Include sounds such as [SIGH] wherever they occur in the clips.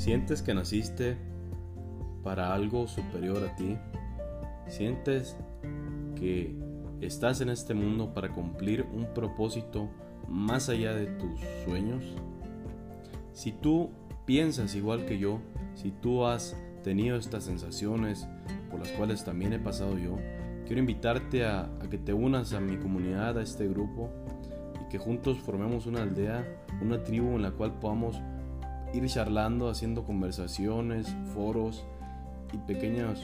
¿Sientes que naciste para algo superior a ti? ¿Sientes que estás en este mundo para cumplir un propósito más allá de tus sueños? Si tú piensas igual que yo, si tú has tenido estas sensaciones por las cuales también he pasado yo, quiero invitarte a, que te unas a mi comunidad, a este grupo, y que juntos formemos una aldea, una tribu en la cual podamos ir charlando, haciendo conversaciones, foros y pequeñas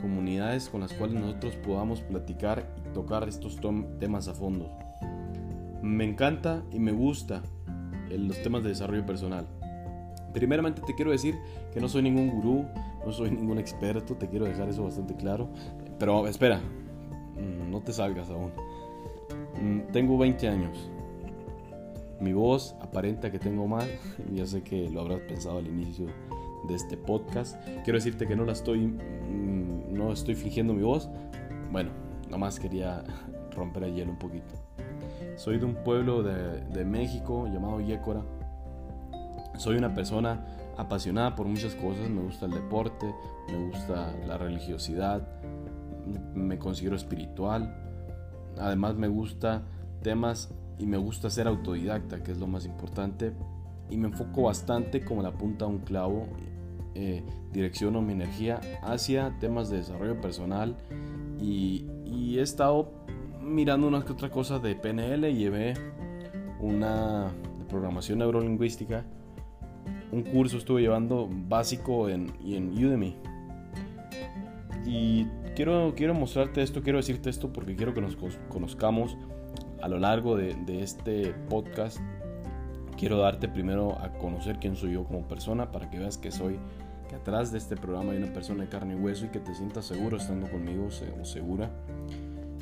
comunidades con las cuales nosotros podamos platicar y tocar estos temas a fondo. Me encanta y me gusta los temas de desarrollo personal. Primeramente te quiero decir que no soy ningún gurú, no soy ningún experto, te quiero dejar eso bastante claro. Pero espera, mm, no te salgas aún. Mm, tengo 20 años. Mi voz aparenta que tengo mal, [LAUGHS] ya sé que lo habrás pensado al inicio de este podcast. Quiero decirte que no la estoy, mm, no estoy fingiendo mi voz. Bueno, nomás quería [LAUGHS] romper el hielo un poquito. Soy de un pueblo de, de México llamado Yécora. Soy una persona apasionada por muchas cosas. Me gusta el deporte, me gusta la religiosidad, me considero espiritual. Además me gusta temas y me gusta ser autodidacta, que es lo más importante. Y me enfoco bastante como la punta a un clavo. Eh, direcciono mi energía hacia temas de desarrollo personal y, he estado mirando unas que otras cosas de PNL. Llevé una de programación neurolingüística. Un curso estuve llevando básico en, en Udemy. Y quiero, quiero mostrarte esto, quiero decirte esto porque quiero que nos conozcamos a lo largo de, este podcast quiero darte primero a conocer quién soy yo como persona para que veas que soy, que atrás de este programa hay una persona de carne y hueso y que te sientas seguro estando conmigo o segura.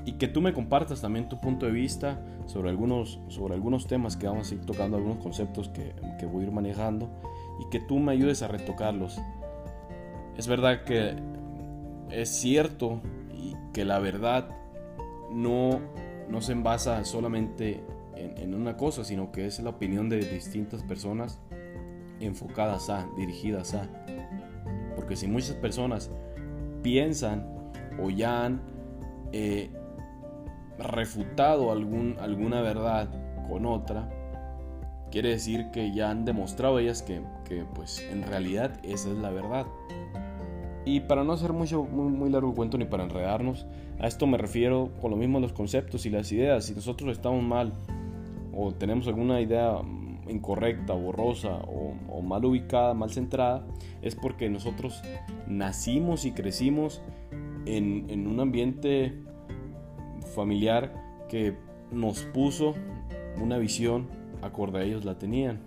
Y que tú me compartas también tu punto de vista sobre algunos, sobre algunos temas que vamos a ir tocando, algunos conceptos que, que voy a ir manejando y que tú me ayudes a retocarlos. Es verdad que es cierto y que la verdad no no se envasa solamente en, una cosa, sino que es la opinión de distintas personas enfocadas a, dirigidas a. Porque si muchas personas piensan o ya han eh, refutado alguna verdad con otra, quiere decir que ya han demostrado ellas que, que, pues en realidad esa es la verdad. Y para no hacer mucho, muy, largo cuento ni para enredarnos, a esto me refiero con lo mismo los conceptos y las ideas. Si nosotros estamos mal o tenemos alguna idea incorrecta, borrosa o, mal ubicada, mal centrada, es porque nosotros nacimos y crecimos en, en un ambiente familiar que nos puso una visión acorde a ellos la tenían.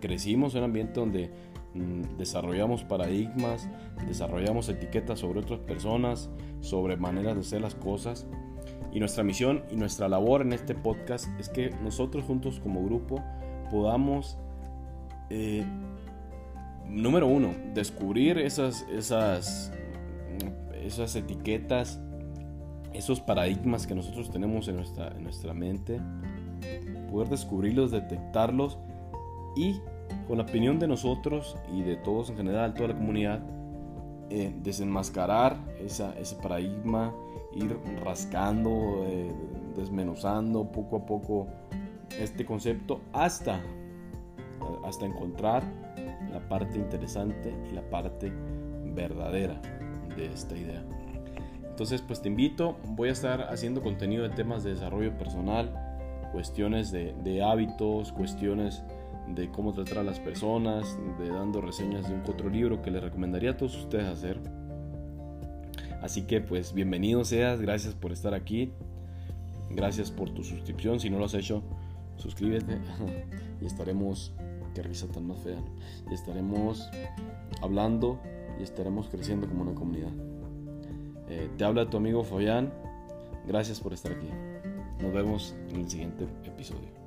Crecimos en un ambiente donde Mm, desarrollamos paradigmas, desarrollamos etiquetas sobre otras personas, sobre maneras de hacer las cosas. Y nuestra misión y nuestra labor en este podcast es que nosotros juntos como grupo podamos, eh, número uno, descubrir esas, esas, esas etiquetas, esos paradigmas que nosotros tenemos en nuestra, en nuestra mente, poder descubrirlos, detectarlos y con la opinión de nosotros y de todos en general, toda la comunidad, eh, desenmascarar ese paradigma, ir rascando, eh, desmenuzando poco a poco este concepto hasta, hasta encontrar la parte interesante y la parte verdadera de esta idea. Entonces, pues te invito, voy a estar haciendo contenido de temas de desarrollo personal, cuestiones de, de hábitos, cuestiones de cómo tratar a las personas, de dando reseñas de un otro libro que les recomendaría a todos ustedes hacer. Así que pues bienvenido seas, gracias por estar aquí, gracias por tu suscripción, si no lo has hecho, suscríbete [LAUGHS] y estaremos, qué risa tan más fea, y estaremos hablando y estaremos creciendo como una comunidad. Eh, te habla tu amigo Fabián, gracias por estar aquí. Nos vemos en el siguiente episodio.